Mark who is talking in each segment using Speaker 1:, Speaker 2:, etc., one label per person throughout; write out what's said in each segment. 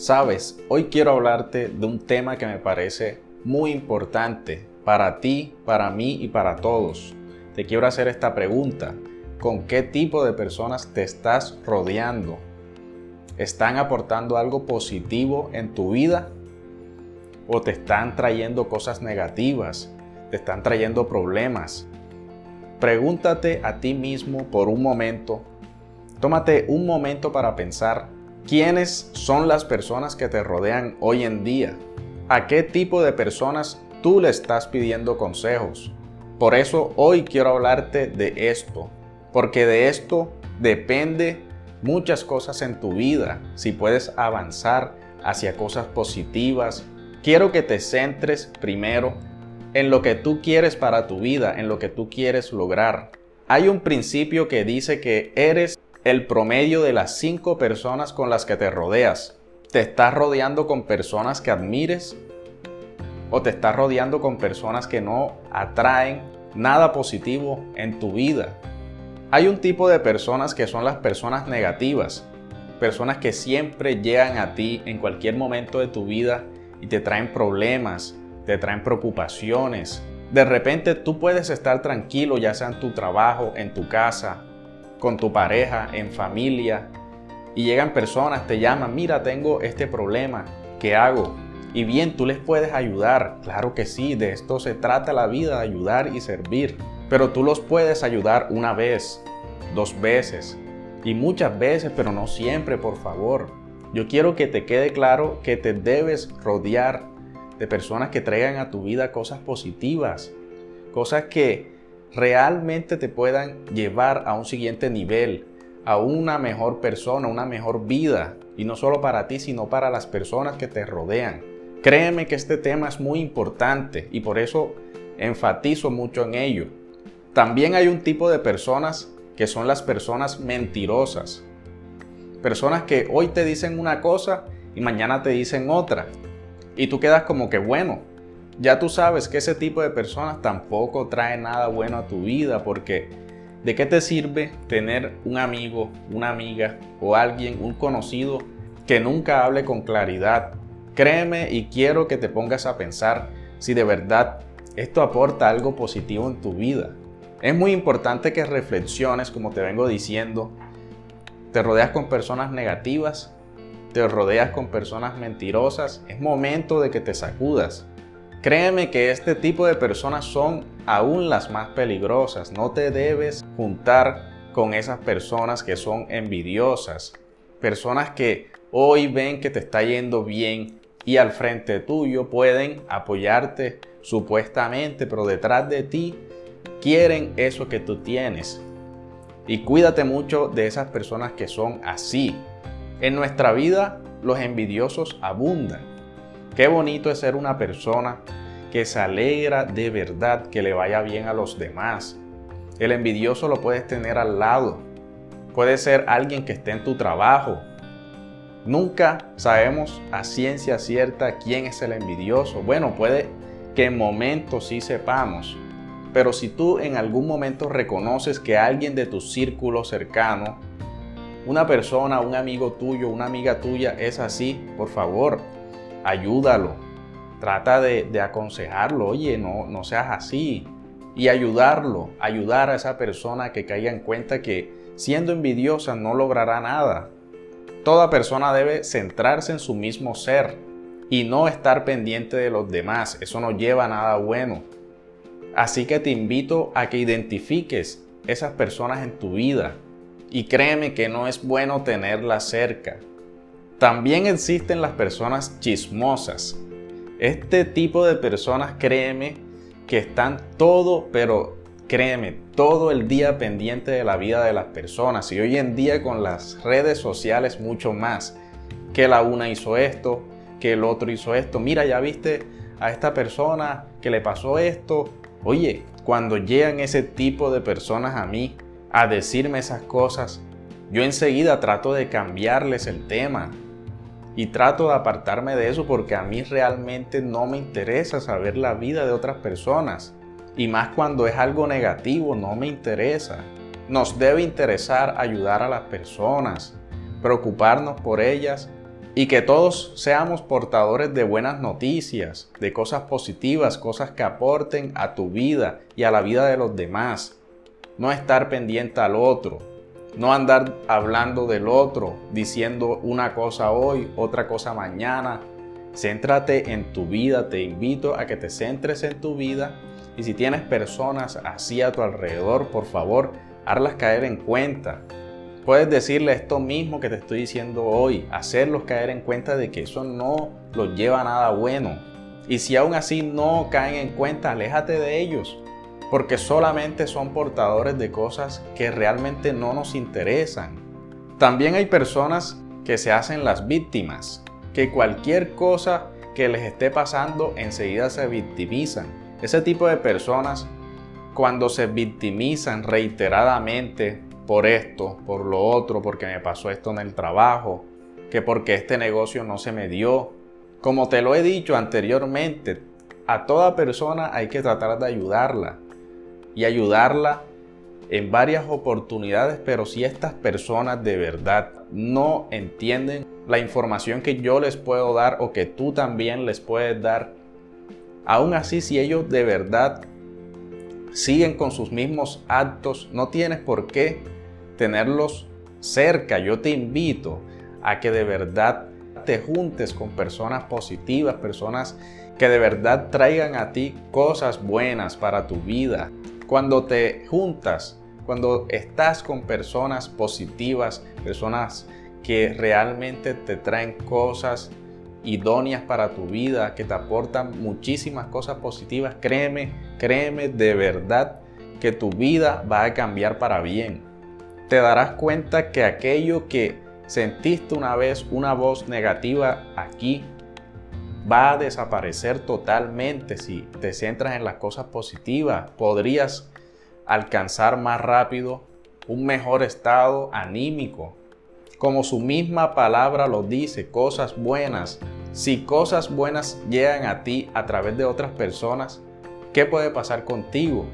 Speaker 1: Sabes, hoy quiero hablarte de un tema que me parece muy importante para ti, para mí y para todos. Te quiero hacer esta pregunta. ¿Con qué tipo de personas te estás rodeando? ¿Están aportando algo positivo en tu vida? ¿O te están trayendo cosas negativas? ¿Te están trayendo problemas? Pregúntate a ti mismo por un momento. Tómate un momento para pensar ¿Quiénes son las personas que te rodean hoy en día? ¿A qué tipo de personas tú le estás pidiendo consejos? Por eso hoy quiero hablarte de esto, porque de esto depende muchas cosas en tu vida, si puedes avanzar hacia cosas positivas. Quiero que te centres primero en lo que tú quieres para tu vida, en lo que tú quieres lograr. Hay un principio que dice que eres el promedio de las cinco personas con las que te rodeas. ¿Te estás rodeando con personas que admires? ¿O te estás rodeando con personas que no atraen nada positivo en tu vida? Hay un tipo de personas que son las personas negativas, personas que siempre llegan a ti en cualquier momento de tu vida y te traen problemas, te traen preocupaciones. De repente tú puedes estar tranquilo ya sea en tu trabajo, en tu casa, con tu pareja, en familia, y llegan personas, te llaman, mira, tengo este problema, ¿qué hago? Y bien, tú les puedes ayudar, claro que sí, de esto se trata la vida, ayudar y servir. Pero tú los puedes ayudar una vez, dos veces y muchas veces, pero no siempre, por favor. Yo quiero que te quede claro que te debes rodear de personas que traigan a tu vida cosas positivas, cosas que realmente te puedan llevar a un siguiente nivel, a una mejor persona, una mejor vida, y no solo para ti, sino para las personas que te rodean. Créeme que este tema es muy importante y por eso enfatizo mucho en ello. También hay un tipo de personas que son las personas mentirosas. Personas que hoy te dicen una cosa y mañana te dicen otra. Y tú quedas como que, bueno, ya tú sabes que ese tipo de personas tampoco trae nada bueno a tu vida porque ¿de qué te sirve tener un amigo, una amiga o alguien, un conocido que nunca hable con claridad? Créeme y quiero que te pongas a pensar si de verdad esto aporta algo positivo en tu vida. Es muy importante que reflexiones, como te vengo diciendo, te rodeas con personas negativas, te rodeas con personas mentirosas, es momento de que te sacudas Créeme que este tipo de personas son aún las más peligrosas. No te debes juntar con esas personas que son envidiosas. Personas que hoy ven que te está yendo bien y al frente tuyo pueden apoyarte supuestamente, pero detrás de ti quieren eso que tú tienes. Y cuídate mucho de esas personas que son así. En nuestra vida los envidiosos abundan. Qué bonito es ser una persona que se alegra de verdad que le vaya bien a los demás. El envidioso lo puedes tener al lado. Puede ser alguien que esté en tu trabajo. Nunca sabemos a ciencia cierta quién es el envidioso. Bueno, puede que en momentos sí sepamos. Pero si tú en algún momento reconoces que alguien de tu círculo cercano, una persona, un amigo tuyo, una amiga tuya es así, por favor, ayúdalo. Trata de, aconsejarlo, oye, no, no seas así. Y ayudarlo, ayudar a esa persona que caiga en cuenta que siendo envidiosa no logrará nada. Toda persona debe centrarse en su mismo ser y no estar pendiente de los demás. Eso no lleva a nada bueno. Así que te invito a que identifiques esas personas en tu vida y créeme que no es bueno tenerlas cerca. También existen las personas chismosas. Este tipo de personas, créeme, que están todo, pero créeme, todo el día pendiente de la vida de las personas. Y hoy en día con las redes sociales mucho más. Que la una hizo esto, que el otro hizo esto. Mira, ya viste a esta persona que le pasó esto. Oye, cuando llegan ese tipo de personas a mí a decirme esas cosas, yo enseguida trato de cambiarles el tema y trato de apartarme de eso porque a mí realmente no me interesa saber la vida de otras personas. Y más cuando es algo negativo, no me interesa. Nos debe interesar ayudar a las personas, preocuparnos por ellas y que todos seamos portadores de buenas noticias, de cosas positivas, cosas que aporten a tu vida y a la vida de los demás. No estar pendiente al otro, no andar hablando del otro, diciendo una cosa hoy, otra cosa mañana. Céntrate en tu vida, te invito a que te centres en tu vida y si tienes personas así a tu alrededor, por favor, hazlas caer en cuenta. Puedes decirle esto mismo que te estoy diciendo hoy, hacerlos caer en cuenta de que eso no los lleva a nada bueno. Y si aún así no caen en cuenta, aléjate de ellos, porque solamente son portadores de cosas que realmente no nos interesan. También hay personas que se hacen las víctimas, que cualquier cosa que les esté pasando enseguida se victimizan. Ese tipo de personas, cuando se victimizan reiteradamente por esto, por lo otro, porque me pasó esto en el trabajo, que porque este negocio no se me dio. Como te lo he dicho anteriormente, a toda persona hay que tratar de ayudarla y ayudarla en varias oportunidades, pero si estas personas de verdad no entienden la información que yo les puedo dar o que tú también les puedes dar, aún así si ellos de verdad siguen con sus mismos actos, no tienes por qué tenerlos cerca. Yo te invito a que de verdad te juntes con personas positivas, personas que de verdad traigan a ti cosas buenas para tu vida. Cuando te juntas, cuando estás con personas positivas, personas que realmente te traen cosas idóneas para tu vida, que te aportan muchísimas cosas positivas, créeme, créeme de verdad que tu vida va a cambiar para bien. Te darás cuenta que aquello que sentiste una vez, una voz negativa aquí, va a desaparecer totalmente si te centras en las cosas positivas. Podrías alcanzar más rápido un mejor estado anímico. Como su misma palabra lo dice, cosas buenas. Si cosas buenas llegan a ti a través de otras personas, ¿qué puede pasar contigo?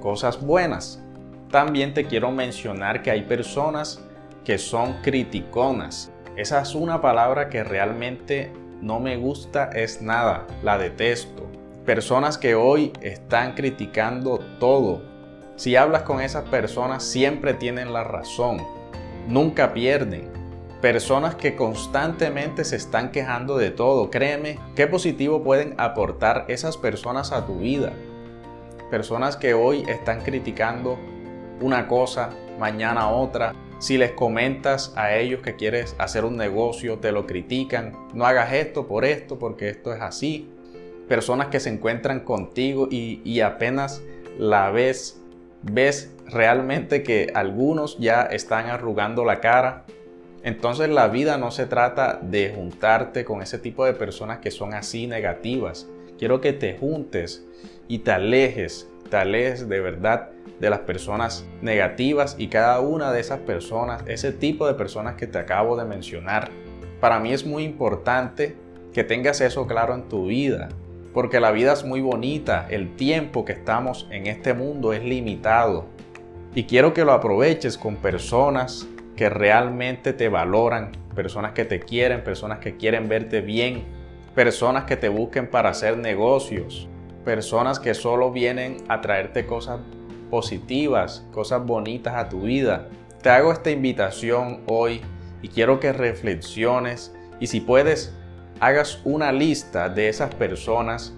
Speaker 1: Cosas buenas. También te quiero mencionar que hay personas que son criticonas. Esa es una palabra que realmente no me gusta, es nada, la detesto. Personas que hoy están criticando todo. Si hablas con esas personas siempre tienen la razón, nunca pierden. Personas que constantemente se están quejando de todo. Créeme, qué positivo pueden aportar esas personas a tu vida. Personas que hoy están criticando una cosa, mañana otra. Si les comentas a ellos que quieres hacer un negocio, te lo critican. No hagas esto por esto, porque esto es así. Personas que se encuentran contigo y, apenas la ves, ves realmente que algunos ya están arrugando la cara. Entonces la vida no se trata de juntarte con ese tipo de personas que son así negativas. Quiero que te juntes y te alejes, te alejes de verdad de las personas negativas y cada una de esas personas, ese tipo de personas que te acabo de mencionar. Para mí es muy importante que tengas eso claro en tu vida, porque la vida es muy bonita, el tiempo que estamos en este mundo es limitado y quiero que lo aproveches con personas que realmente te valoran, personas que te quieren, personas que quieren verte bien, personas que te busquen para hacer negocios, personas que solo vienen a traerte cosas positivas, cosas bonitas a tu vida. Te hago esta invitación hoy y quiero que reflexiones y si puedes, hagas una lista de esas personas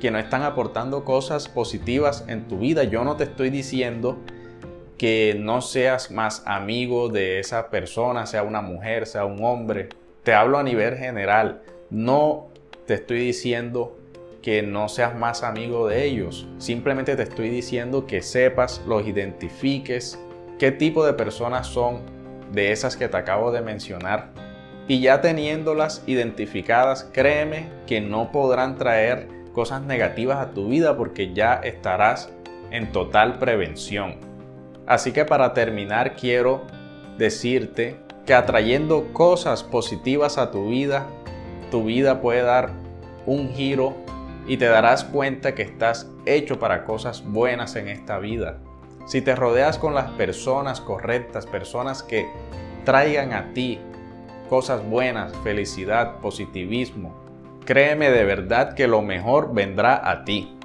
Speaker 1: que no están aportando cosas positivas en tu vida. Yo no te estoy diciendo que no seas más amigo de esa persona, sea una mujer, sea un hombre. Te hablo a nivel general. No te estoy diciendo que no seas más amigo de ellos. Simplemente te estoy diciendo que sepas, los identifiques, qué tipo de personas son de esas que te acabo de mencionar. Y ya teniéndolas identificadas, créeme que no podrán traer cosas negativas a tu vida porque ya estarás en total prevención. Así que para terminar quiero decirte que atrayendo cosas positivas a tu vida, tu vida puede dar un giro y te darás cuenta que estás hecho para cosas buenas en esta vida. Si te rodeas con las personas correctas, personas que traigan a ti cosas buenas, felicidad, positivismo. Créeme de verdad que lo mejor vendrá a ti.